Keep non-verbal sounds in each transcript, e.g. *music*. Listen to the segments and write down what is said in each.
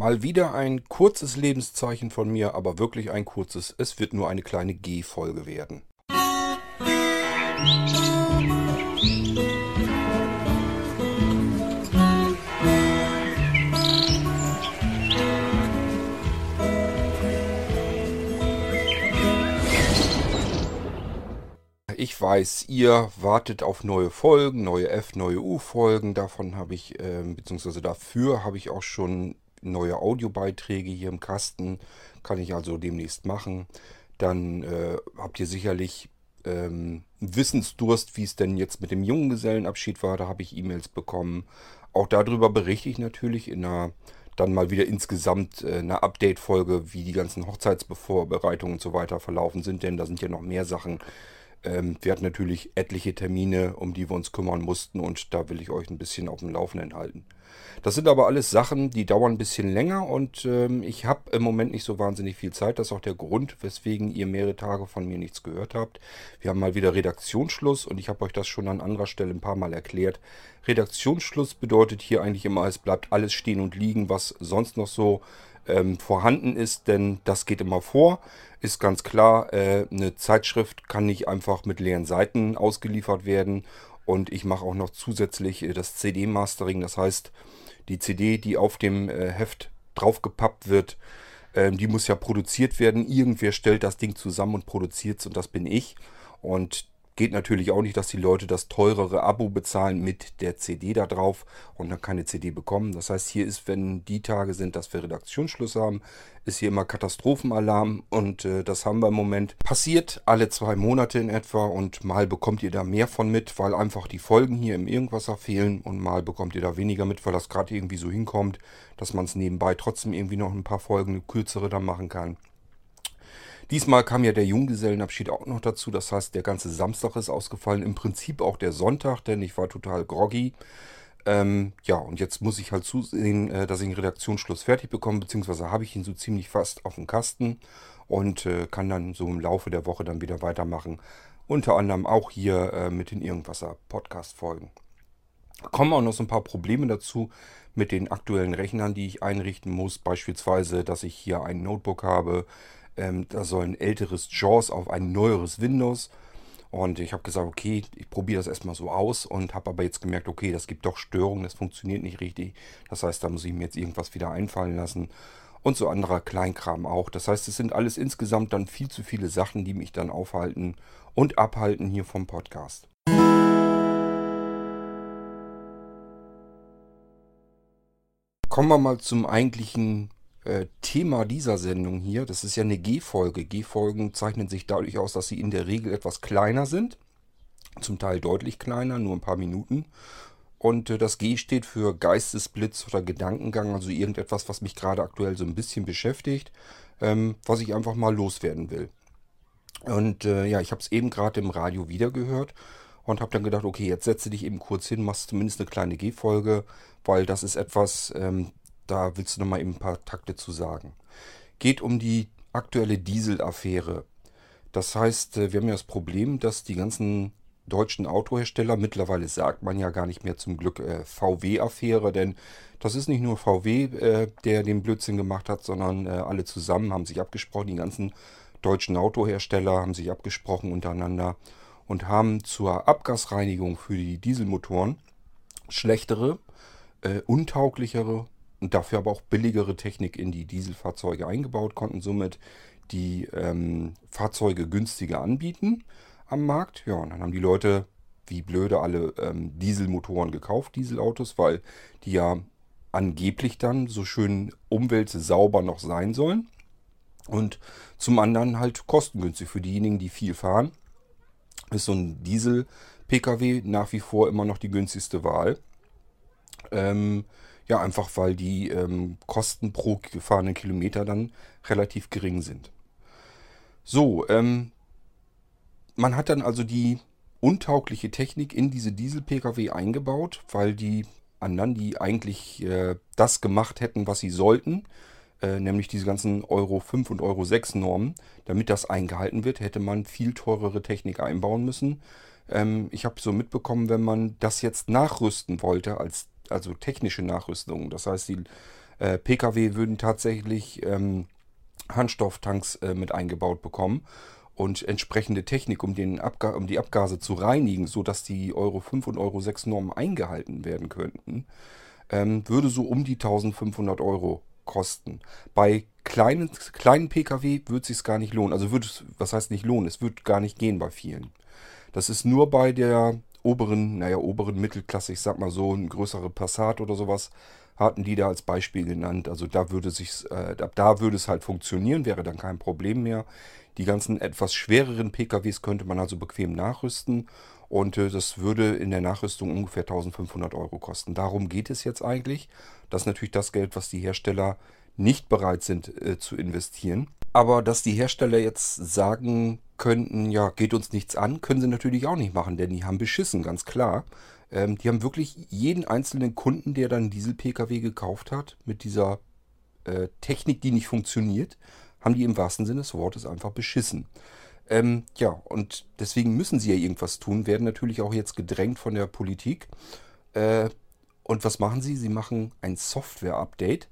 Mal wieder ein kurzes Lebenszeichen von mir, aber wirklich ein kurzes. Es wird nur eine kleine G-Folge werden. Ich weiß, ihr wartet auf neue Folgen, neue F, neue U-Folgen. Davon habe ich, äh, beziehungsweise dafür habe ich auch schon neue Audiobeiträge hier im Kasten. Kann ich also demnächst machen. Dann äh, habt ihr sicherlich ähm, Wissensdurst, wie es denn jetzt mit dem Junggesellenabschied war. Da habe ich E-Mails bekommen. Auch darüber berichte ich natürlich in einer dann mal wieder insgesamt äh, eine Update-Folge, wie die ganzen Hochzeitsbevorbereitungen und so weiter verlaufen sind, denn da sind ja noch mehr Sachen. Ähm, wir hatten natürlich etliche Termine, um die wir uns kümmern mussten und da will ich euch ein bisschen auf dem Laufenden halten. Das sind aber alles Sachen, die dauern ein bisschen länger und ähm, ich habe im Moment nicht so wahnsinnig viel Zeit. Das ist auch der Grund, weswegen ihr mehrere Tage von mir nichts gehört habt. Wir haben mal wieder Redaktionsschluss und ich habe euch das schon an anderer Stelle ein paar Mal erklärt. Redaktionsschluss bedeutet hier eigentlich immer, es bleibt alles stehen und liegen, was sonst noch so ähm, vorhanden ist, denn das geht immer vor. Ist ganz klar, äh, eine Zeitschrift kann nicht einfach mit leeren Seiten ausgeliefert werden und ich mache auch noch zusätzlich äh, das CD-Mastering, das heißt, die CD, die auf dem äh, Heft draufgepappt wird, ähm, die muss ja produziert werden. Irgendwer stellt das Ding zusammen und produziert es und das bin ich. Und Geht natürlich auch nicht, dass die Leute das teurere Abo bezahlen mit der CD da drauf und dann keine CD bekommen. Das heißt, hier ist, wenn die Tage sind, dass wir Redaktionsschluss haben, ist hier immer Katastrophenalarm und äh, das haben wir im Moment. Passiert alle zwei Monate in etwa und mal bekommt ihr da mehr von mit, weil einfach die Folgen hier im Irgendwasser fehlen und mal bekommt ihr da weniger mit, weil das gerade irgendwie so hinkommt, dass man es nebenbei trotzdem irgendwie noch ein paar Folgen, eine kürzere dann machen kann. Diesmal kam ja der Junggesellenabschied auch noch dazu. Das heißt, der ganze Samstag ist ausgefallen. Im Prinzip auch der Sonntag, denn ich war total groggy. Ähm, ja, und jetzt muss ich halt zusehen, äh, dass ich den Redaktionsschluss fertig bekomme, beziehungsweise habe ich ihn so ziemlich fast auf dem Kasten und äh, kann dann so im Laufe der Woche dann wieder weitermachen. Unter anderem auch hier äh, mit den Irgendwasser Podcast-Folgen. Kommen auch noch so ein paar Probleme dazu mit den aktuellen Rechnern, die ich einrichten muss. Beispielsweise, dass ich hier ein Notebook habe, ähm, da soll ein älteres JAWS auf ein neueres Windows. Und ich habe gesagt, okay, ich probiere das erstmal so aus und habe aber jetzt gemerkt, okay, das gibt doch Störungen, das funktioniert nicht richtig. Das heißt, da muss ich mir jetzt irgendwas wieder einfallen lassen. Und so anderer Kleinkram auch. Das heißt, es sind alles insgesamt dann viel zu viele Sachen, die mich dann aufhalten und abhalten hier vom Podcast. Kommen wir mal zum eigentlichen äh, Thema dieser Sendung hier. Das ist ja eine G-Folge. G-Folgen zeichnen sich dadurch aus, dass sie in der Regel etwas kleiner sind. Zum Teil deutlich kleiner, nur ein paar Minuten. Und äh, das G steht für Geistesblitz oder Gedankengang, also irgendetwas, was mich gerade aktuell so ein bisschen beschäftigt, ähm, was ich einfach mal loswerden will. Und äh, ja, ich habe es eben gerade im Radio wieder gehört und habe dann gedacht, okay, jetzt setze dich eben kurz hin, machst zumindest eine kleine G-Folge, weil das ist etwas, ähm, da willst du nochmal eben ein paar Takte zu sagen. Geht um die aktuelle Diesel-Affäre. Das heißt, äh, wir haben ja das Problem, dass die ganzen deutschen Autohersteller, mittlerweile sagt man ja gar nicht mehr zum Glück äh, VW-Affäre, denn das ist nicht nur VW, äh, der den Blödsinn gemacht hat, sondern äh, alle zusammen haben sich abgesprochen, die ganzen deutschen Autohersteller haben sich abgesprochen untereinander und haben zur Abgasreinigung für die Dieselmotoren schlechtere, äh, untauglichere und dafür aber auch billigere Technik in die Dieselfahrzeuge eingebaut, konnten somit die ähm, Fahrzeuge günstiger anbieten am Markt. Ja, und dann haben die Leute wie blöde alle ähm, Dieselmotoren gekauft, Dieselautos, weil die ja angeblich dann so schön umweltsauber noch sein sollen. Und zum anderen halt kostengünstig für diejenigen, die viel fahren. Ist so ein Diesel-Pkw nach wie vor immer noch die günstigste Wahl. Ähm, ja, einfach weil die ähm, Kosten pro gefahrenen Kilometer dann relativ gering sind. So, ähm, man hat dann also die untaugliche Technik in diese Diesel-Pkw eingebaut, weil die anderen, die eigentlich äh, das gemacht hätten, was sie sollten, äh, nämlich diese ganzen Euro 5 und Euro 6 Normen, damit das eingehalten wird, hätte man viel teurere Technik einbauen müssen. Ähm, ich habe so mitbekommen, wenn man das jetzt nachrüsten wollte als also technische Nachrüstung. Das heißt, die äh, Pkw würden tatsächlich ähm, Handstofftanks äh, mit eingebaut bekommen und entsprechende Technik, um, den Abga um die Abgase zu reinigen, sodass die Euro 5 und Euro 6 Normen eingehalten werden könnten, ähm, würde so um die 1500 Euro kosten. Bei kleinen, kleinen Pkw würde es sich gar nicht lohnen. Also würde es, was heißt nicht lohnen? Es würde gar nicht gehen bei vielen. Das ist nur bei der oberen, naja, oberen Mittelklasse, ich sag mal so, ein größere Passat oder sowas, hatten die da als Beispiel genannt. Also da würde sich, äh, da würde es halt funktionieren, wäre dann kein Problem mehr. Die ganzen etwas schwereren PKWs könnte man also bequem nachrüsten und äh, das würde in der Nachrüstung ungefähr 1500 Euro kosten. Darum geht es jetzt eigentlich. Das ist natürlich das Geld, was die Hersteller nicht bereit sind äh, zu investieren. Aber dass die Hersteller jetzt sagen könnten, ja, geht uns nichts an, können sie natürlich auch nicht machen, denn die haben beschissen, ganz klar. Ähm, die haben wirklich jeden einzelnen Kunden, der dann Diesel-Pkw gekauft hat, mit dieser äh, Technik, die nicht funktioniert, haben die im wahrsten Sinne des Wortes einfach beschissen. Ähm, ja, und deswegen müssen sie ja irgendwas tun, werden natürlich auch jetzt gedrängt von der Politik. Äh, und was machen sie? Sie machen ein Software-Update.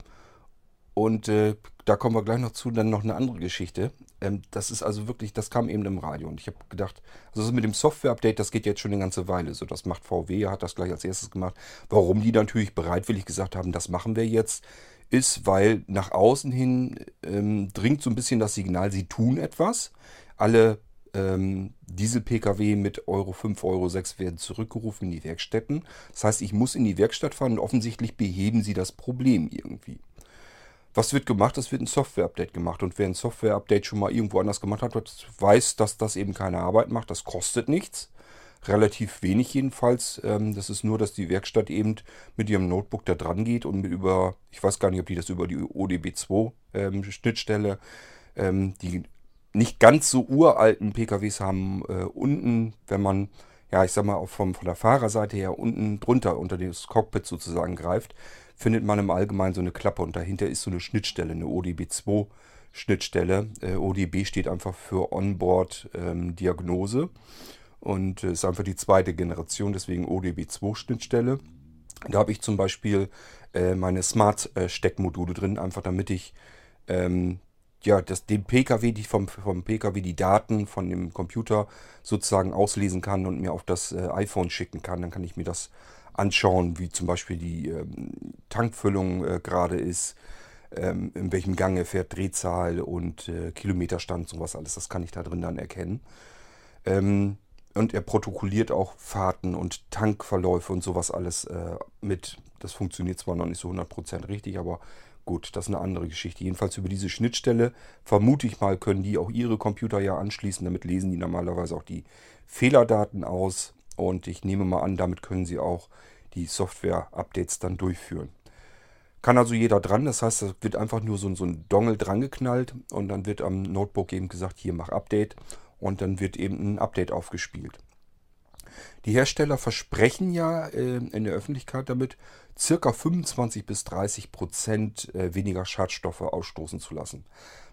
Und äh, da kommen wir gleich noch zu, dann noch eine andere Geschichte. Ähm, das ist also wirklich, das kam eben im Radio. Und ich habe gedacht, also mit dem Software-Update, das geht jetzt schon eine ganze Weile so. Das macht VW, hat das gleich als erstes gemacht. Warum die natürlich bereitwillig gesagt haben, das machen wir jetzt, ist, weil nach außen hin ähm, dringt so ein bisschen das Signal, sie tun etwas. Alle ähm, Diesel-Pkw mit Euro 5, Euro 6 werden zurückgerufen in die Werkstätten. Das heißt, ich muss in die Werkstatt fahren und offensichtlich beheben sie das Problem irgendwie. Was wird gemacht? Es wird ein Software-Update gemacht. Und wer ein Software-Update schon mal irgendwo anders gemacht hat, weiß, dass das eben keine Arbeit macht. Das kostet nichts relativ wenig jedenfalls. Ähm, das ist nur, dass die Werkstatt eben mit ihrem Notebook da dran geht und über, ich weiß gar nicht, ob die das über die ODB2 ähm, ähm, die nicht ganz so uralten PKWs haben, äh, unten, wenn man, ja, ich sag mal, auch vom, von der Fahrerseite her unten drunter unter das Cockpit sozusagen greift, findet man im Allgemeinen so eine Klappe und dahinter ist so eine Schnittstelle, eine ODB2 Schnittstelle. Äh, ODB steht einfach für Onboard ähm, Diagnose und äh, ist einfach die zweite Generation, deswegen ODB2-Schnittstelle. Da habe ich zum Beispiel äh, meine Smart-Steckmodule drin, einfach damit ich ähm, ja, das, den PKW, die vom, vom PKW die Daten von dem Computer sozusagen auslesen kann und mir auf das äh, iPhone schicken kann. Dann kann ich mir das anschauen, wie zum Beispiel die ähm, Tankfüllung äh, gerade ist, ähm, in welchem Gang er fährt, Drehzahl und äh, Kilometerstand, sowas alles. Das kann ich da drin dann erkennen. Ähm, und er protokolliert auch Fahrten und Tankverläufe und sowas alles äh, mit. Das funktioniert zwar noch nicht so 100% richtig, aber gut, das ist eine andere Geschichte. Jedenfalls über diese Schnittstelle, vermute ich mal, können die auch ihre Computer ja anschließen. Damit lesen die normalerweise auch die Fehlerdaten aus. Und ich nehme mal an, damit können sie auch die Software-Updates dann durchführen. Kann also jeder dran, das heißt, da wird einfach nur so, so ein Dongle dran geknallt und dann wird am Notebook eben gesagt, hier mach Update und dann wird eben ein Update aufgespielt. Die Hersteller versprechen ja äh, in der Öffentlichkeit damit, circa 25 bis 30 Prozent äh, weniger Schadstoffe ausstoßen zu lassen.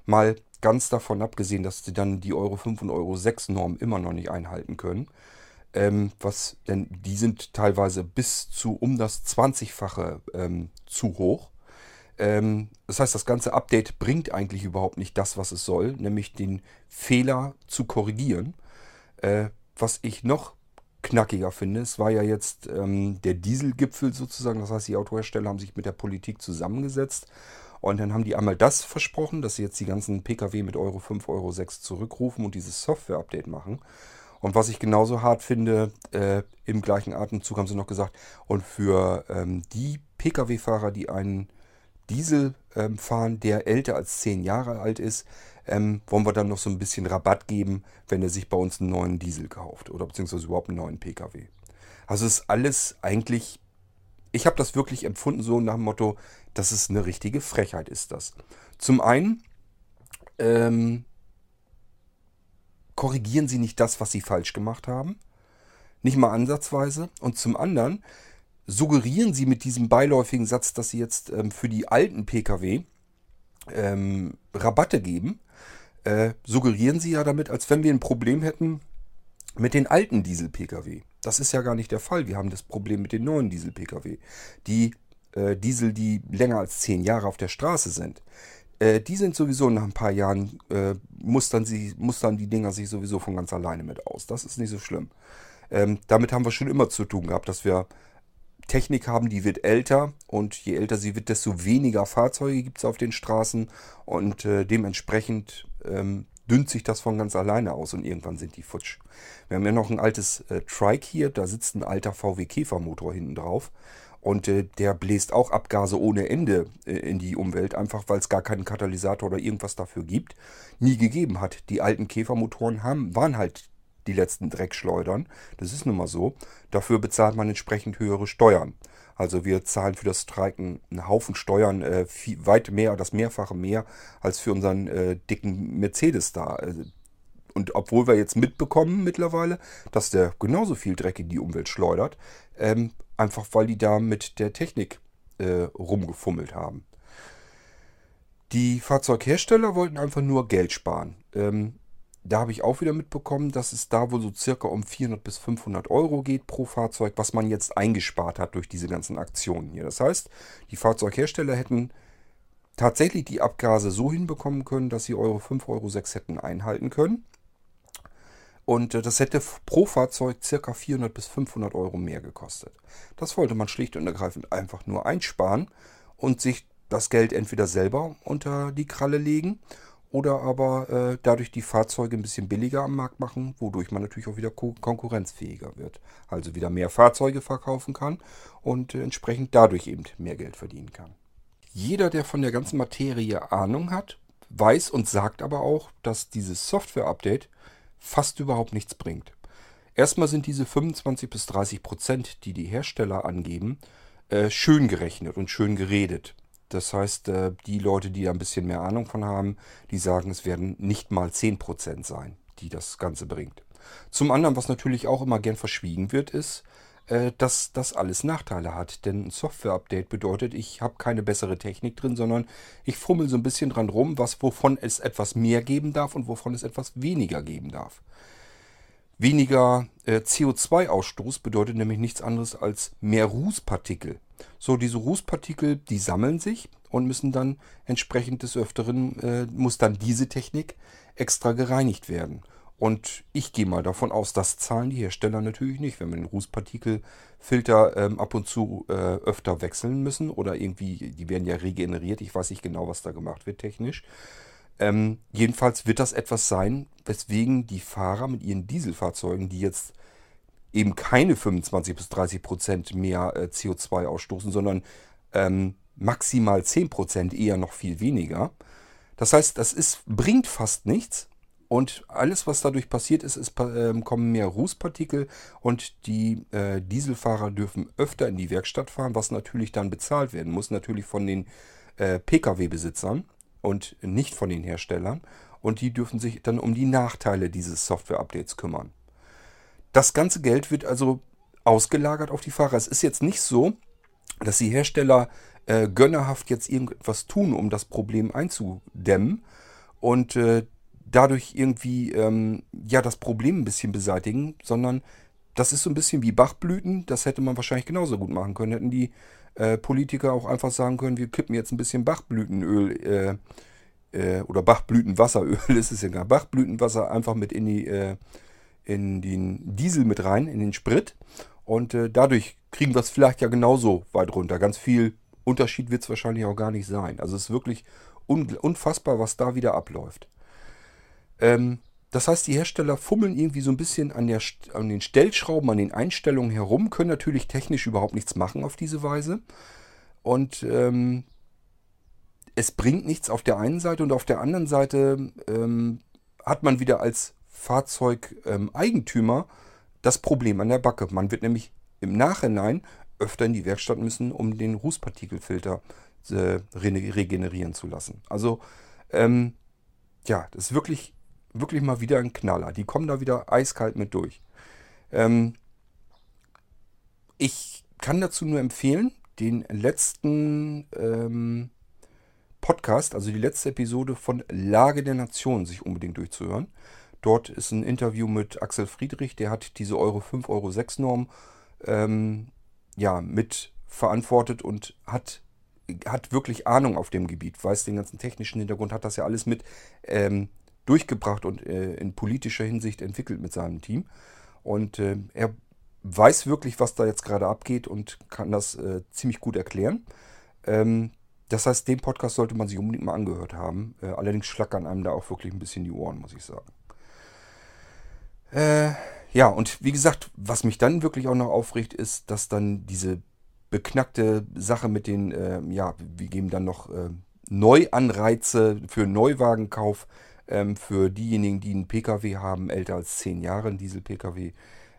Mal ganz davon abgesehen, dass sie dann die Euro 5 und Euro 6 Norm immer noch nicht einhalten können. Ähm, was, denn die sind teilweise bis zu um das 20-fache ähm, zu hoch. Ähm, das heißt, das ganze Update bringt eigentlich überhaupt nicht das, was es soll, nämlich den Fehler zu korrigieren. Äh, was ich noch knackiger finde, es war ja jetzt ähm, der Dieselgipfel sozusagen, das heißt, die Autohersteller haben sich mit der Politik zusammengesetzt und dann haben die einmal das versprochen, dass sie jetzt die ganzen Pkw mit Euro 5, Euro 6 zurückrufen und dieses Software-Update machen. Und was ich genauso hart finde, äh, im gleichen Atemzug haben sie noch gesagt, und für ähm, die Pkw-Fahrer, die einen Diesel ähm, fahren, der älter als 10 Jahre alt ist, ähm, wollen wir dann noch so ein bisschen Rabatt geben, wenn er sich bei uns einen neuen Diesel kauft oder beziehungsweise überhaupt einen neuen Pkw. Also ist alles eigentlich, ich habe das wirklich empfunden so nach dem Motto, das ist eine richtige Frechheit ist das. Zum einen ähm, korrigieren sie nicht das, was sie falsch gemacht haben, nicht mal ansatzweise. Und zum anderen suggerieren sie mit diesem beiläufigen Satz, dass sie jetzt ähm, für die alten Pkw ähm, Rabatte geben, äh, suggerieren sie ja damit, als wenn wir ein Problem hätten mit den alten Diesel-Pkw. Das ist ja gar nicht der Fall. Wir haben das Problem mit den neuen Diesel-Pkw. Die äh, Diesel, die länger als 10 Jahre auf der Straße sind, äh, die sind sowieso nach ein paar Jahren, äh, mustern, sie, mustern die Dinger sich sowieso von ganz alleine mit aus. Das ist nicht so schlimm. Ähm, damit haben wir schon immer zu tun gehabt, dass wir Technik haben, die wird älter und je älter sie wird, desto weniger Fahrzeuge gibt es auf den Straßen und äh, dementsprechend ähm, dünnt sich das von ganz alleine aus und irgendwann sind die futsch. Wir haben ja noch ein altes äh, Trike hier, da sitzt ein alter VW Käfermotor hinten drauf und äh, der bläst auch Abgase ohne Ende äh, in die Umwelt, einfach weil es gar keinen Katalysator oder irgendwas dafür gibt, nie gegeben hat. Die alten Käfermotoren haben, waren halt die letzten Dreckschleudern. Das ist nun mal so. Dafür bezahlt man entsprechend höhere Steuern. Also wir zahlen für das Streiken einen Haufen Steuern, äh, viel, weit mehr, das Mehrfache mehr als für unseren äh, dicken Mercedes da. Also und obwohl wir jetzt mitbekommen mittlerweile, dass der genauso viel Dreck in die Umwelt schleudert, ähm, einfach weil die da mit der Technik äh, rumgefummelt haben. Die Fahrzeughersteller wollten einfach nur Geld sparen. Ähm, da habe ich auch wieder mitbekommen, dass es da wohl so circa um 400 bis 500 Euro geht pro Fahrzeug, was man jetzt eingespart hat durch diese ganzen Aktionen hier. Das heißt, die Fahrzeughersteller hätten tatsächlich die Abgase so hinbekommen können, dass sie Euro 5, Euro 6 hätten einhalten können. Und äh, das hätte pro Fahrzeug ca. 400 bis 500 Euro mehr gekostet. Das wollte man schlicht und ergreifend einfach nur einsparen und sich das Geld entweder selber unter die Kralle legen oder aber äh, dadurch die Fahrzeuge ein bisschen billiger am Markt machen, wodurch man natürlich auch wieder ko konkurrenzfähiger wird. Also wieder mehr Fahrzeuge verkaufen kann und äh, entsprechend dadurch eben mehr Geld verdienen kann. Jeder, der von der ganzen Materie Ahnung hat, weiß und sagt aber auch, dass dieses Software-Update fast überhaupt nichts bringt. Erstmal sind diese 25 bis 30 Prozent, die die Hersteller angeben, äh, schön gerechnet und schön geredet. Das heißt, äh, die Leute, die da ein bisschen mehr Ahnung von haben, die sagen, es werden nicht mal 10 Prozent sein, die das Ganze bringt. Zum anderen, was natürlich auch immer gern verschwiegen wird, ist, äh, dass das alles Nachteile hat. Denn ein Software-Update bedeutet, ich habe keine bessere Technik drin, sondern ich fummel so ein bisschen dran rum, was, wovon es etwas mehr geben darf und wovon es etwas weniger geben darf. Weniger äh, CO2-Ausstoß bedeutet nämlich nichts anderes als mehr Rußpartikel. So, diese Rußpartikel, die sammeln sich und müssen dann entsprechend des Öfteren, äh, muss dann diese Technik extra gereinigt werden. Und ich gehe mal davon aus, das zahlen die Hersteller natürlich nicht, wenn wir den Rußpartikelfilter ähm, ab und zu äh, öfter wechseln müssen oder irgendwie, die werden ja regeneriert. Ich weiß nicht genau, was da gemacht wird technisch. Ähm, jedenfalls wird das etwas sein, weswegen die Fahrer mit ihren Dieselfahrzeugen, die jetzt eben keine 25 bis 30 Prozent mehr äh, CO2 ausstoßen, sondern ähm, maximal 10 Prozent, eher noch viel weniger. Das heißt, das ist, bringt fast nichts, und alles, was dadurch passiert ist, ist äh, kommen mehr Rußpartikel und die äh, Dieselfahrer dürfen öfter in die Werkstatt fahren, was natürlich dann bezahlt werden muss, natürlich von den äh, Pkw-Besitzern und nicht von den Herstellern. Und die dürfen sich dann um die Nachteile dieses Software-Updates kümmern. Das ganze Geld wird also ausgelagert auf die Fahrer. Es ist jetzt nicht so, dass die Hersteller äh, gönnerhaft jetzt irgendetwas tun, um das Problem einzudämmen. Und äh, dadurch irgendwie ähm, ja das Problem ein bisschen beseitigen, sondern das ist so ein bisschen wie Bachblüten. Das hätte man wahrscheinlich genauso gut machen können. Hätten die äh, Politiker auch einfach sagen können, wir kippen jetzt ein bisschen Bachblütenöl äh, äh, oder Bachblütenwasseröl, *laughs* ist es ja gar Bachblütenwasser einfach mit in die äh, in den Diesel mit rein, in den Sprit. Und äh, dadurch kriegen wir es vielleicht ja genauso weit runter. Ganz viel Unterschied wird es wahrscheinlich auch gar nicht sein. Also es ist wirklich unfassbar, was da wieder abläuft. Ähm, das heißt, die Hersteller fummeln irgendwie so ein bisschen an, der, an den Stellschrauben, an den Einstellungen herum, können natürlich technisch überhaupt nichts machen auf diese Weise. Und ähm, es bringt nichts auf der einen Seite und auf der anderen Seite ähm, hat man wieder als Fahrzeugeigentümer das Problem an der Backe. Man wird nämlich im Nachhinein öfter in die Werkstatt müssen, um den Rußpartikelfilter äh, regenerieren zu lassen. Also ähm, ja, das ist wirklich wirklich mal wieder ein Knaller. Die kommen da wieder eiskalt mit durch. Ähm, ich kann dazu nur empfehlen, den letzten ähm, Podcast, also die letzte Episode von Lage der Nation, sich unbedingt durchzuhören. Dort ist ein Interview mit Axel Friedrich, der hat diese Euro 5, Euro 6 Norm ähm, ja, mit verantwortet und hat, hat wirklich Ahnung auf dem Gebiet, weiß den ganzen technischen Hintergrund, hat das ja alles mit ähm, durchgebracht und äh, in politischer Hinsicht entwickelt mit seinem Team. Und äh, er weiß wirklich, was da jetzt gerade abgeht und kann das äh, ziemlich gut erklären. Ähm, das heißt, den Podcast sollte man sich unbedingt mal angehört haben. Äh, allerdings schlackern einem da auch wirklich ein bisschen die Ohren, muss ich sagen. Äh, ja, und wie gesagt, was mich dann wirklich auch noch aufregt, ist, dass dann diese beknackte Sache mit den, äh, ja, wir geben dann noch äh, Neuanreize für Neuwagenkauf ähm, für diejenigen, die einen Pkw haben, älter als 10 Jahre, einen Diesel-Pkw.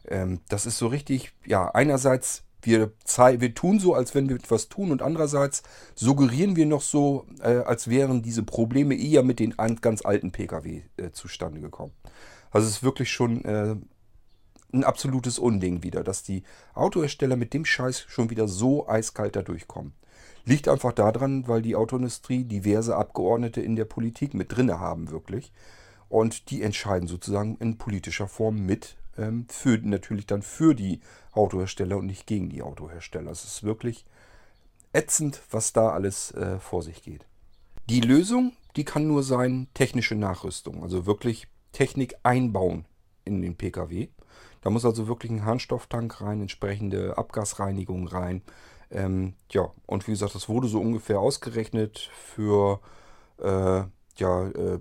Ähm, das ist so richtig, ja, einerseits wir, wir tun so, als wenn wir etwas tun und andererseits suggerieren wir noch so, äh, als wären diese Probleme eher mit den ganz alten Pkw äh, zustande gekommen. Also es ist wirklich schon äh, ein absolutes Unding wieder, dass die Autohersteller mit dem Scheiß schon wieder so eiskalt da durchkommen. Liegt einfach daran, weil die Autoindustrie diverse Abgeordnete in der Politik mit drinne haben wirklich. Und die entscheiden sozusagen in politischer Form mit, ähm, für, natürlich dann für die Autohersteller und nicht gegen die Autohersteller. Es ist wirklich ätzend, was da alles äh, vor sich geht. Die Lösung, die kann nur sein technische Nachrüstung, also wirklich Technik einbauen in den Pkw. Da muss also wirklich ein Harnstofftank rein, entsprechende Abgasreinigung rein. Ähm, ja, und wie gesagt, das wurde so ungefähr ausgerechnet für äh, ja, äh,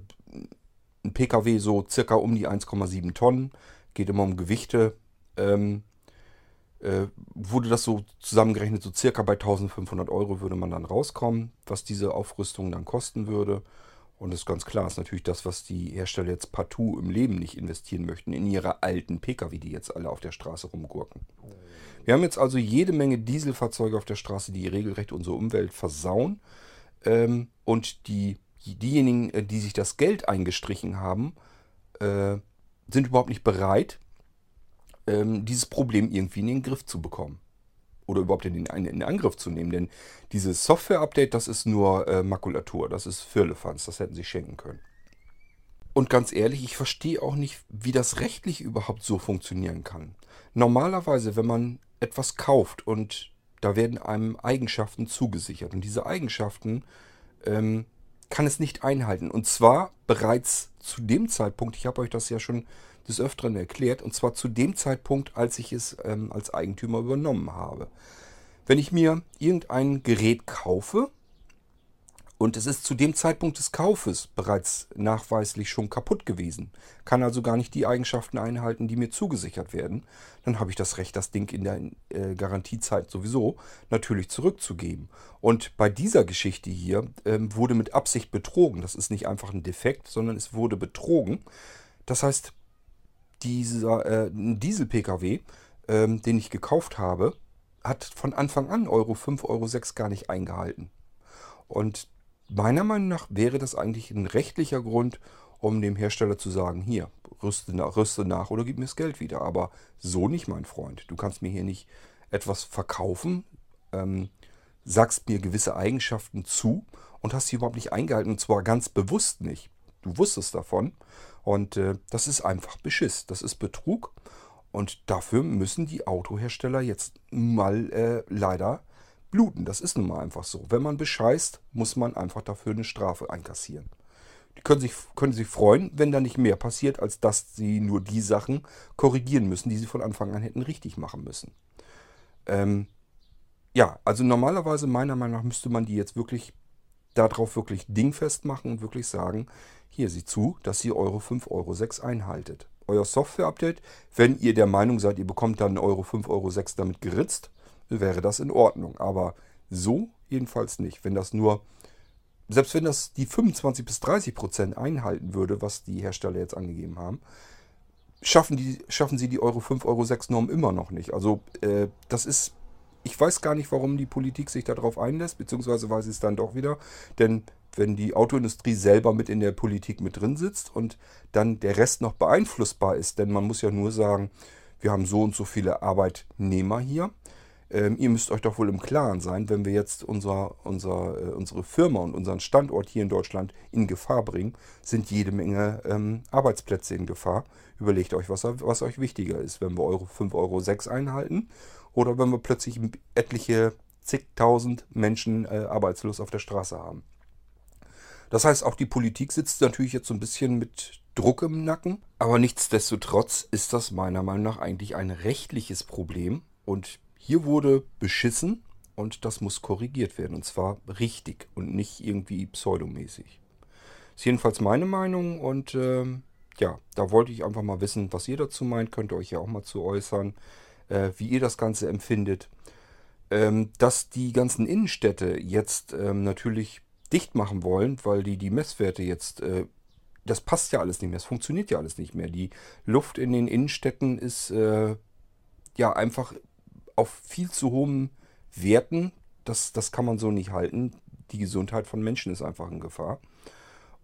ein Pkw so circa um die 1,7 Tonnen. Geht immer um Gewichte. Ähm, äh, wurde das so zusammengerechnet, so circa bei 1500 Euro würde man dann rauskommen, was diese Aufrüstung dann kosten würde. Und das ist ganz klar, ist natürlich das, was die Hersteller jetzt partout im Leben nicht investieren möchten, in ihre alten Pkw, die jetzt alle auf der Straße rumgurken. Wir haben jetzt also jede Menge Dieselfahrzeuge auf der Straße, die regelrecht unsere Umwelt versauen. Ähm, und die, diejenigen, äh, die sich das Geld eingestrichen haben, äh, sind überhaupt nicht bereit, ähm, dieses Problem irgendwie in den Griff zu bekommen. Oder überhaupt in, den, in Angriff zu nehmen. Denn dieses Software-Update, das ist nur äh, Makulatur, das ist Firlefanz, das hätten sie schenken können. Und ganz ehrlich, ich verstehe auch nicht, wie das rechtlich überhaupt so funktionieren kann. Normalerweise, wenn man etwas kauft und da werden einem Eigenschaften zugesichert und diese Eigenschaften ähm, kann es nicht einhalten. Und zwar bereits zu dem Zeitpunkt, ich habe euch das ja schon des Öfteren erklärt, und zwar zu dem Zeitpunkt, als ich es ähm, als Eigentümer übernommen habe. Wenn ich mir irgendein Gerät kaufe und es ist zu dem Zeitpunkt des Kaufes bereits nachweislich schon kaputt gewesen, kann also gar nicht die Eigenschaften einhalten, die mir zugesichert werden, dann habe ich das Recht, das Ding in der äh, Garantiezeit sowieso natürlich zurückzugeben. Und bei dieser Geschichte hier ähm, wurde mit Absicht betrogen. Das ist nicht einfach ein Defekt, sondern es wurde betrogen. Das heißt, dieser äh, Diesel-Pkw, ähm, den ich gekauft habe, hat von Anfang an Euro 5, Euro 6 gar nicht eingehalten. Und meiner Meinung nach wäre das eigentlich ein rechtlicher Grund, um dem Hersteller zu sagen, hier, rüste nach, rüste nach oder gib mir das Geld wieder. Aber so nicht, mein Freund. Du kannst mir hier nicht etwas verkaufen, ähm, sagst mir gewisse Eigenschaften zu und hast sie überhaupt nicht eingehalten. Und zwar ganz bewusst nicht. Du wusstest davon und äh, das ist einfach Beschiss. Das ist Betrug. Und dafür müssen die Autohersteller jetzt mal äh, leider bluten. Das ist nun mal einfach so. Wenn man bescheißt, muss man einfach dafür eine Strafe einkassieren. Die können sich, können sich freuen, wenn da nicht mehr passiert, als dass sie nur die Sachen korrigieren müssen, die sie von Anfang an hätten richtig machen müssen. Ähm, ja, also normalerweise meiner Meinung nach müsste man die jetzt wirklich darauf wirklich dingfest machen und wirklich sagen, hier sieh zu, dass ihr eure 5,06 Euro einhaltet. Euer Software-Update, wenn ihr der Meinung seid, ihr bekommt dann Euro 5,06 Euro damit geritzt, wäre das in Ordnung. Aber so jedenfalls nicht. Wenn das nur, selbst wenn das die 25 bis 30 Prozent einhalten würde, was die Hersteller jetzt angegeben haben, schaffen, die, schaffen sie die Euro 5,06 Euro Norm immer noch nicht. Also äh, das ist ich weiß gar nicht, warum die Politik sich darauf einlässt, beziehungsweise weiß es dann doch wieder. Denn wenn die Autoindustrie selber mit in der Politik mit drin sitzt und dann der Rest noch beeinflussbar ist, denn man muss ja nur sagen, wir haben so und so viele Arbeitnehmer hier. Ähm, ihr müsst euch doch wohl im Klaren sein, wenn wir jetzt unser, unser, äh, unsere Firma und unseren Standort hier in Deutschland in Gefahr bringen, sind jede Menge ähm, Arbeitsplätze in Gefahr. Überlegt euch, was, was euch wichtiger ist, wenn wir Euro 5,06 Euro einhalten oder wenn wir plötzlich etliche zigtausend Menschen äh, arbeitslos auf der Straße haben. Das heißt, auch die Politik sitzt natürlich jetzt so ein bisschen mit Druck im Nacken. Aber nichtsdestotrotz ist das meiner Meinung nach eigentlich ein rechtliches Problem. Und hier wurde beschissen und das muss korrigiert werden. Und zwar richtig und nicht irgendwie pseudomäßig. Ist jedenfalls meine Meinung und ähm, ja, da wollte ich einfach mal wissen, was ihr dazu meint. Könnt ihr euch ja auch mal zu äußern, äh, wie ihr das Ganze empfindet. Ähm, dass die ganzen Innenstädte jetzt ähm, natürlich dicht machen wollen, weil die die Messwerte jetzt, äh, das passt ja alles nicht mehr, es funktioniert ja alles nicht mehr. Die Luft in den Innenstädten ist äh, ja einfach auf viel zu hohen Werten. Das, das kann man so nicht halten. Die Gesundheit von Menschen ist einfach in Gefahr.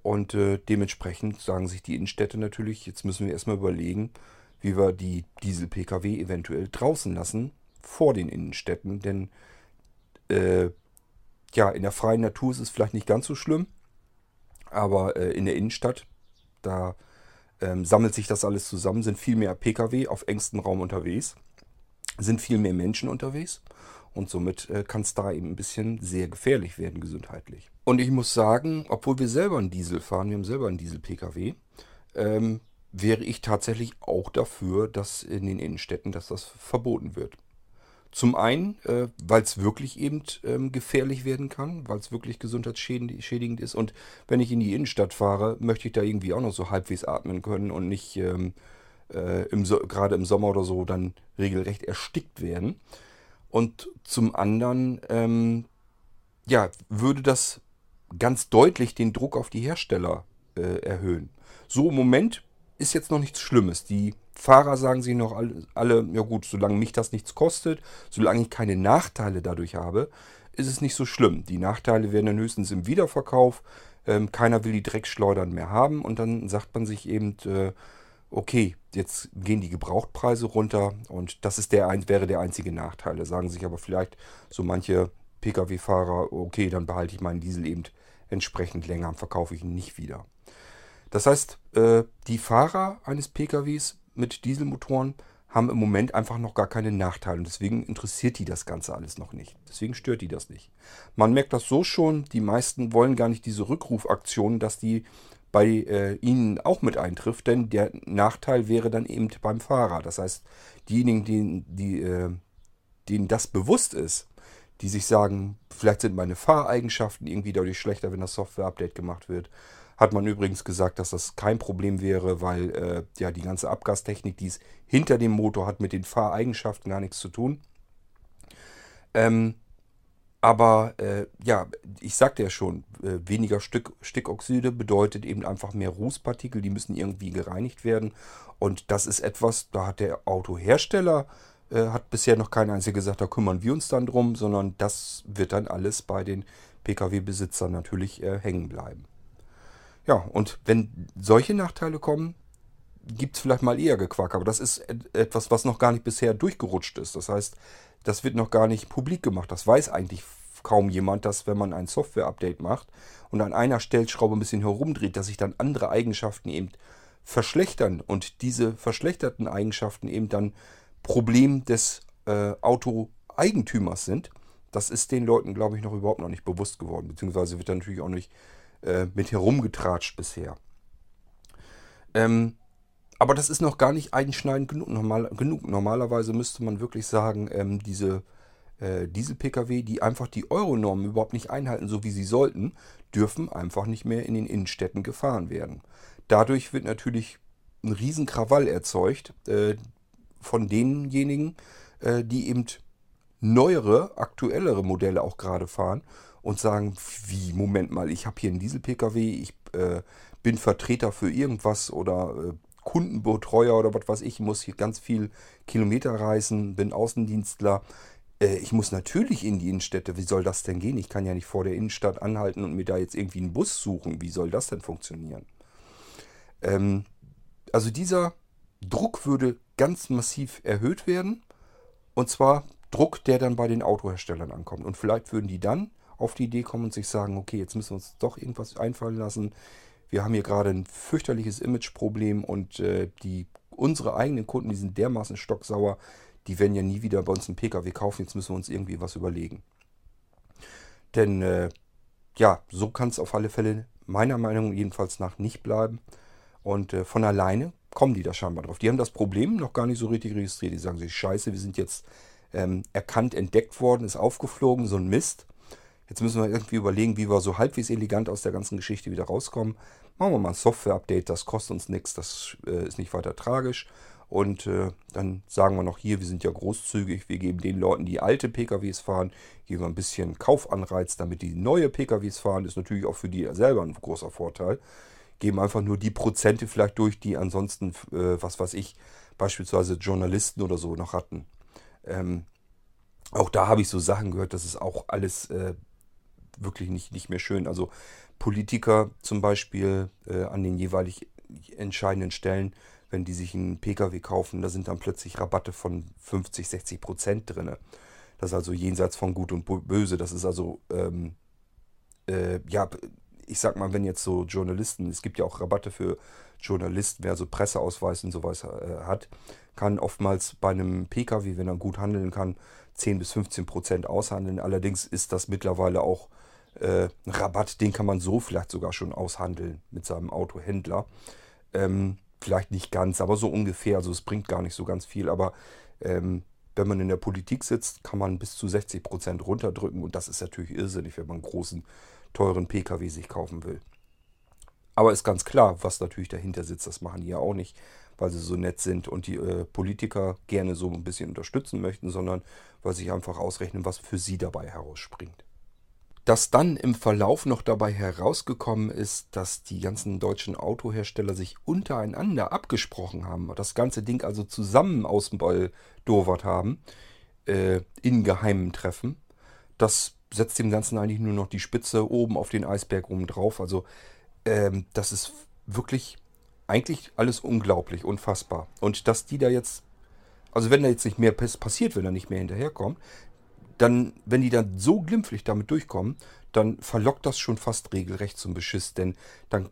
Und äh, dementsprechend sagen sich die Innenstädte natürlich, jetzt müssen wir erstmal überlegen, wie wir die Diesel-Pkw eventuell draußen lassen vor den Innenstädten. Denn äh, ja, in der freien Natur ist es vielleicht nicht ganz so schlimm, aber äh, in der Innenstadt, da ähm, sammelt sich das alles zusammen, sind viel mehr Pkw auf engstem Raum unterwegs, sind viel mehr Menschen unterwegs und somit äh, kann es da eben ein bisschen sehr gefährlich werden gesundheitlich. Und ich muss sagen, obwohl wir selber einen Diesel fahren, wir haben selber einen Diesel-Pkw, ähm, wäre ich tatsächlich auch dafür, dass in den Innenstädten, dass das verboten wird. Zum einen, äh, weil es wirklich eben ähm, gefährlich werden kann, weil es wirklich gesundheitsschädigend ist. Und wenn ich in die Innenstadt fahre, möchte ich da irgendwie auch noch so halbwegs atmen können und nicht ähm, äh, so gerade im Sommer oder so dann regelrecht erstickt werden. Und zum anderen, ähm, ja, würde das ganz deutlich den Druck auf die Hersteller äh, erhöhen. So im Moment ist jetzt noch nichts Schlimmes. Die Fahrer sagen sich noch alle, alle, ja gut, solange mich das nichts kostet, solange ich keine Nachteile dadurch habe, ist es nicht so schlimm. Die Nachteile werden dann höchstens im Wiederverkauf. Ähm, keiner will die Dreckschleudern mehr haben und dann sagt man sich eben, äh, okay, jetzt gehen die Gebrauchtpreise runter und das ist der, wäre der einzige Nachteil. Da sagen sich aber vielleicht so manche Pkw-Fahrer, okay, dann behalte ich meinen Diesel eben entsprechend länger und verkaufe ich ihn nicht wieder. Das heißt, äh, die Fahrer eines PKWs mit Dieselmotoren haben im Moment einfach noch gar keine Nachteile. Und deswegen interessiert die das Ganze alles noch nicht. Deswegen stört die das nicht. Man merkt das so schon, die meisten wollen gar nicht diese Rückrufaktion, dass die bei äh, ihnen auch mit eintrifft, denn der Nachteil wäre dann eben beim Fahrer. Das heißt, diejenigen, die, die, äh, denen das bewusst ist, die sich sagen, vielleicht sind meine Fahreigenschaften irgendwie dadurch schlechter, wenn das Software-Update gemacht wird, hat man übrigens gesagt, dass das kein Problem wäre, weil äh, ja die ganze Abgastechnik, die es hinter dem Motor hat, mit den Fahreigenschaften gar nichts zu tun. Ähm, aber äh, ja, ich sagte ja schon, äh, weniger Stück, Stickoxide bedeutet eben einfach mehr Rußpartikel, die müssen irgendwie gereinigt werden. Und das ist etwas, da hat der Autohersteller, äh, hat bisher noch kein einziger gesagt, da kümmern wir uns dann drum, sondern das wird dann alles bei den Pkw-Besitzern natürlich äh, hängen bleiben. Ja, und wenn solche Nachteile kommen, gibt es vielleicht mal eher Gequack. Aber das ist etwas, was noch gar nicht bisher durchgerutscht ist. Das heißt, das wird noch gar nicht publik gemacht. Das weiß eigentlich kaum jemand, dass wenn man ein Software-Update macht und an einer Stellschraube ein bisschen herumdreht, dass sich dann andere Eigenschaften eben verschlechtern und diese verschlechterten Eigenschaften eben dann Problem des äh, Autoeigentümers sind. Das ist den Leuten, glaube ich, noch überhaupt noch nicht bewusst geworden. Beziehungsweise wird da natürlich auch nicht äh, mit herumgetratscht bisher. Ähm, aber das ist noch gar nicht einschneidend genug. Normal, genug. Normalerweise müsste man wirklich sagen, ähm, diese äh, Diesel-Pkw, die einfach die Euronormen überhaupt nicht einhalten, so wie sie sollten, dürfen einfach nicht mehr in den Innenstädten gefahren werden. Dadurch wird natürlich ein Riesenkrawall erzeugt äh, von denjenigen, äh, die eben neuere, aktuellere Modelle auch gerade fahren und sagen, wie, Moment mal, ich habe hier einen Diesel-Pkw, ich äh, bin Vertreter für irgendwas oder äh, Kundenbetreuer oder was weiß ich, muss hier ganz viel Kilometer reisen, bin Außendienstler. Äh, ich muss natürlich in die Innenstädte. Wie soll das denn gehen? Ich kann ja nicht vor der Innenstadt anhalten und mir da jetzt irgendwie einen Bus suchen. Wie soll das denn funktionieren? Ähm, also dieser Druck würde ganz massiv erhöht werden. Und zwar Druck, der dann bei den Autoherstellern ankommt. Und vielleicht würden die dann auf die Idee kommen und sich sagen, okay, jetzt müssen wir uns doch irgendwas einfallen lassen. Wir haben hier gerade ein fürchterliches Imageproblem und äh, die, unsere eigenen Kunden, die sind dermaßen stocksauer, die werden ja nie wieder bei uns einen Pkw kaufen, jetzt müssen wir uns irgendwie was überlegen. Denn äh, ja, so kann es auf alle Fälle meiner Meinung jedenfalls nach nicht bleiben. Und äh, von alleine kommen die da scheinbar drauf. Die haben das Problem noch gar nicht so richtig registriert. Die sagen sich, scheiße, wir sind jetzt ähm, erkannt, entdeckt worden, ist aufgeflogen, so ein Mist. Jetzt müssen wir irgendwie überlegen, wie wir so halbwegs elegant aus der ganzen Geschichte wieder rauskommen. Machen wir mal ein Software-Update, das kostet uns nichts, das äh, ist nicht weiter tragisch. Und äh, dann sagen wir noch hier, wir sind ja großzügig, wir geben den Leuten, die alte PKWs fahren, geben wir ein bisschen Kaufanreiz, damit die neue PKWs fahren. Ist natürlich auch für die selber ein großer Vorteil. Geben einfach nur die Prozente vielleicht durch, die ansonsten, äh, was weiß ich, beispielsweise Journalisten oder so noch hatten. Ähm, auch da habe ich so Sachen gehört, das ist auch alles äh, wirklich nicht, nicht mehr schön. Also Politiker zum Beispiel äh, an den jeweilig entscheidenden Stellen, wenn die sich einen Pkw kaufen, da sind dann plötzlich Rabatte von 50, 60 Prozent drin. Das ist also jenseits von Gut und Böse. Das ist also, ähm, äh, ja, ich sag mal, wenn jetzt so Journalisten, es gibt ja auch Rabatte für Journalisten, wer so Presseausweis und sowas äh, hat, kann oftmals bei einem Pkw, wenn er gut handeln kann, 10 bis 15 Prozent aushandeln. Allerdings ist das mittlerweile auch äh, Rabatt, den kann man so vielleicht sogar schon aushandeln mit seinem Autohändler. Ähm, vielleicht nicht ganz, aber so ungefähr. Also es bringt gar nicht so ganz viel. Aber ähm, wenn man in der Politik sitzt, kann man bis zu 60 Prozent runterdrücken. Und das ist natürlich irrsinnig, wenn man einen großen, teuren Pkw sich kaufen will. Aber ist ganz klar, was natürlich dahinter sitzt. Das machen die ja auch nicht, weil sie so nett sind und die äh, Politiker gerne so ein bisschen unterstützen möchten, sondern weil sie einfach ausrechnen, was für sie dabei herausspringt. Dass dann im Verlauf noch dabei herausgekommen ist, dass die ganzen deutschen Autohersteller sich untereinander abgesprochen haben, das ganze Ding also zusammen ausbaldowert haben, äh, in geheimen Treffen, das setzt dem Ganzen eigentlich nur noch die Spitze oben auf den Eisberg oben drauf. Also ähm, das ist wirklich eigentlich alles unglaublich, unfassbar. Und dass die da jetzt, also wenn da jetzt nicht mehr passiert, wenn er nicht mehr hinterherkommt, dann, wenn die dann so glimpflich damit durchkommen, dann verlockt das schon fast regelrecht zum Beschiss. Denn dann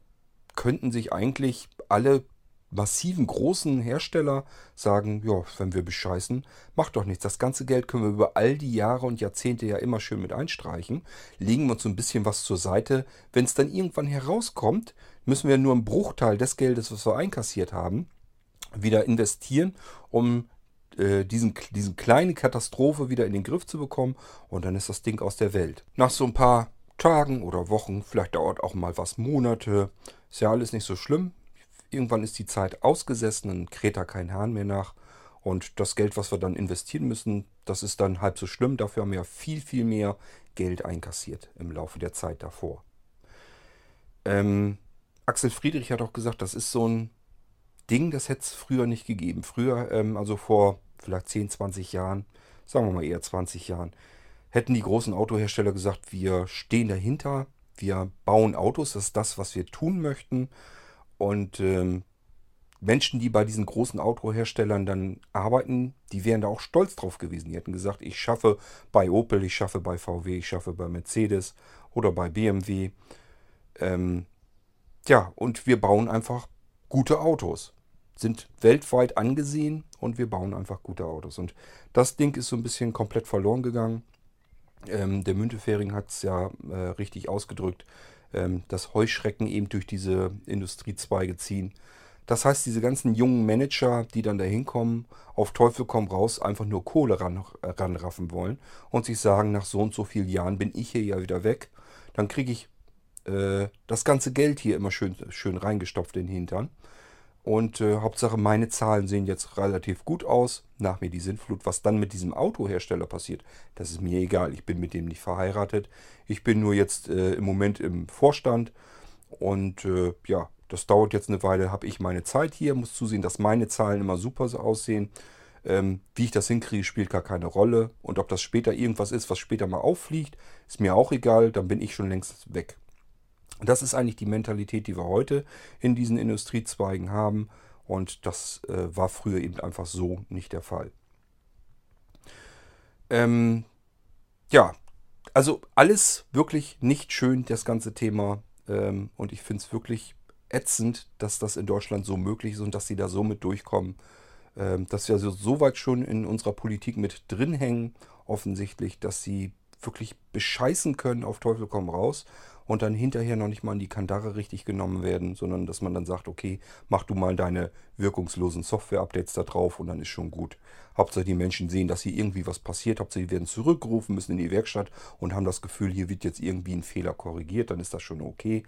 könnten sich eigentlich alle massiven großen Hersteller sagen, ja, wenn wir bescheißen, macht doch nichts. Das ganze Geld können wir über all die Jahre und Jahrzehnte ja immer schön mit einstreichen. Legen wir uns so ein bisschen was zur Seite. Wenn es dann irgendwann herauskommt, müssen wir nur einen Bruchteil des Geldes, was wir einkassiert haben, wieder investieren, um äh, diesen, diesen kleine Katastrophe wieder in den Griff zu bekommen und dann ist das Ding aus der Welt. Nach so ein paar Tagen oder Wochen, vielleicht dauert auch mal was Monate, ist ja alles nicht so schlimm. Irgendwann ist die Zeit ausgesessen, dann kräht da kein Hahn mehr nach. Und das Geld, was wir dann investieren müssen, das ist dann halb so schlimm. Dafür haben wir viel, viel mehr Geld einkassiert im Laufe der Zeit davor. Ähm, Axel Friedrich hat auch gesagt, das ist so ein Ding, das hätte es früher nicht gegeben. Früher, ähm, also vor vielleicht 10, 20 Jahren, sagen wir mal eher 20 Jahren, hätten die großen Autohersteller gesagt, wir stehen dahinter, wir bauen Autos, das ist das, was wir tun möchten. Und ähm, Menschen, die bei diesen großen Autoherstellern dann arbeiten, die wären da auch stolz drauf gewesen. Die hätten gesagt, ich schaffe bei Opel, ich schaffe bei VW, ich schaffe bei Mercedes oder bei BMW. Ähm, ja, und wir bauen einfach gute Autos sind weltweit angesehen und wir bauen einfach gute Autos. Und das Ding ist so ein bisschen komplett verloren gegangen. Ähm, der Müntefering hat es ja äh, richtig ausgedrückt, ähm, dass Heuschrecken eben durch diese Industriezweige ziehen. Das heißt, diese ganzen jungen Manager, die dann da hinkommen, auf Teufel komm raus, einfach nur Kohle ran, ranraffen wollen und sich sagen, nach so und so vielen Jahren bin ich hier ja wieder weg, dann kriege ich äh, das ganze Geld hier immer schön, schön reingestopft in den Hintern. Und äh, Hauptsache, meine Zahlen sehen jetzt relativ gut aus. Nach mir die Sintflut. Was dann mit diesem Autohersteller passiert, das ist mir egal. Ich bin mit dem nicht verheiratet. Ich bin nur jetzt äh, im Moment im Vorstand. Und äh, ja, das dauert jetzt eine Weile. Habe ich meine Zeit hier. Muss zusehen, dass meine Zahlen immer super so aussehen. Ähm, wie ich das hinkriege, spielt gar keine Rolle. Und ob das später irgendwas ist, was später mal auffliegt, ist mir auch egal. Dann bin ich schon längst weg. Das ist eigentlich die Mentalität, die wir heute in diesen Industriezweigen haben. Und das äh, war früher eben einfach so nicht der Fall. Ähm, ja, also alles wirklich nicht schön, das ganze Thema. Ähm, und ich finde es wirklich ätzend, dass das in Deutschland so möglich ist und dass sie da so mit durchkommen. Ähm, dass sie also so weit schon in unserer Politik mit drin hängen, offensichtlich, dass sie wirklich bescheißen können auf Teufel komm raus und dann hinterher noch nicht mal in die Kandare richtig genommen werden, sondern dass man dann sagt, okay, mach du mal deine wirkungslosen Software-Updates da drauf und dann ist schon gut. Hauptsache die Menschen sehen, dass hier irgendwie was passiert, Hauptsache die werden zurückgerufen, müssen in die Werkstatt und haben das Gefühl, hier wird jetzt irgendwie ein Fehler korrigiert, dann ist das schon okay.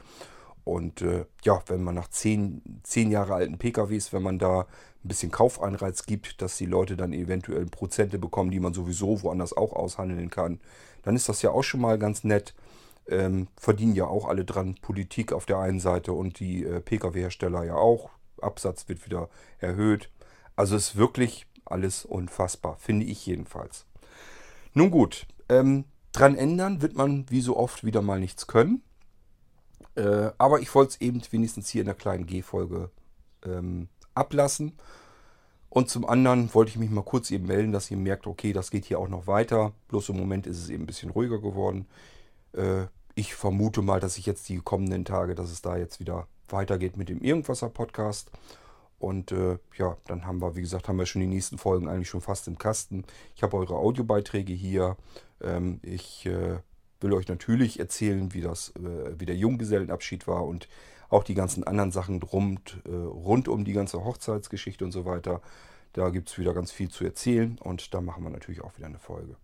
Und äh, ja, wenn man nach zehn, zehn Jahre alten PKWs, wenn man da ein bisschen Kaufeinreiz gibt, dass die Leute dann eventuell Prozente bekommen, die man sowieso woanders auch aushandeln kann, dann ist das ja auch schon mal ganz nett ähm, verdienen ja auch alle dran. Politik auf der einen Seite und die äh, Pkw-Hersteller ja auch. Absatz wird wieder erhöht. Also ist wirklich alles unfassbar, finde ich jedenfalls. Nun gut, ähm, dran ändern wird man wie so oft wieder mal nichts können. Äh, aber ich wollte es eben wenigstens hier in der kleinen G-Folge ähm, ablassen. Und zum anderen wollte ich mich mal kurz eben melden, dass ihr merkt, okay, das geht hier auch noch weiter. Bloß im Moment ist es eben ein bisschen ruhiger geworden. Äh, ich vermute mal, dass ich jetzt die kommenden Tage, dass es da jetzt wieder weitergeht mit dem Irgendwasser-Podcast. Und äh, ja, dann haben wir, wie gesagt, haben wir schon die nächsten Folgen eigentlich schon fast im Kasten. Ich habe eure Audiobeiträge hier. Ähm, ich äh, will euch natürlich erzählen, wie, das, äh, wie der Junggesellenabschied war und auch die ganzen anderen Sachen rund, äh, rund um die ganze Hochzeitsgeschichte und so weiter. Da gibt es wieder ganz viel zu erzählen und da machen wir natürlich auch wieder eine Folge.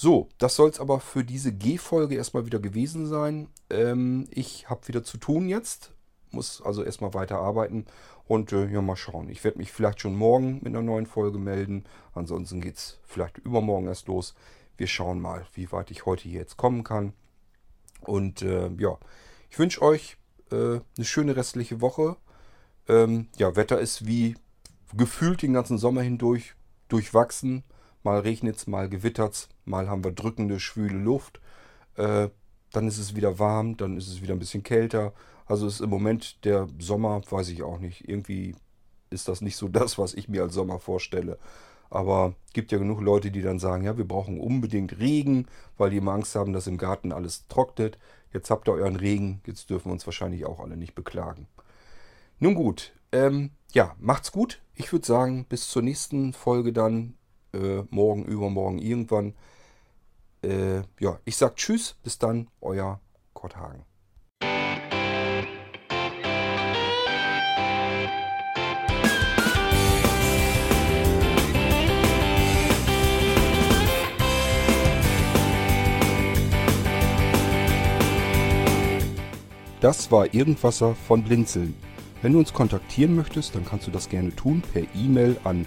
So, das soll es aber für diese G-Folge erstmal wieder gewesen sein. Ähm, ich habe wieder zu tun jetzt. Muss also erstmal weiter arbeiten. Und äh, ja, mal schauen. Ich werde mich vielleicht schon morgen mit einer neuen Folge melden. Ansonsten geht es vielleicht übermorgen erst los. Wir schauen mal, wie weit ich heute hier jetzt kommen kann. Und äh, ja, ich wünsche euch äh, eine schöne restliche Woche. Ähm, ja, Wetter ist wie gefühlt den ganzen Sommer hindurch durchwachsen. Mal regnet es, mal gewittert es, mal haben wir drückende, schwüle Luft. Äh, dann ist es wieder warm, dann ist es wieder ein bisschen kälter. Also ist im Moment der Sommer, weiß ich auch nicht. Irgendwie ist das nicht so *laughs* das, was ich mir als Sommer vorstelle. Aber gibt ja genug Leute, die dann sagen, ja, wir brauchen unbedingt Regen, weil die immer Angst haben, dass im Garten alles trocknet. Jetzt habt ihr euren Regen, jetzt dürfen wir uns wahrscheinlich auch alle nicht beklagen. Nun gut, ähm, ja, macht's gut. Ich würde sagen, bis zur nächsten Folge dann äh, morgen, übermorgen, irgendwann. Äh, ja, ich sag Tschüss, bis dann, euer Kurt Hagen. Das war Irgendwasser von Blinzeln. Wenn du uns kontaktieren möchtest, dann kannst du das gerne tun per E-Mail an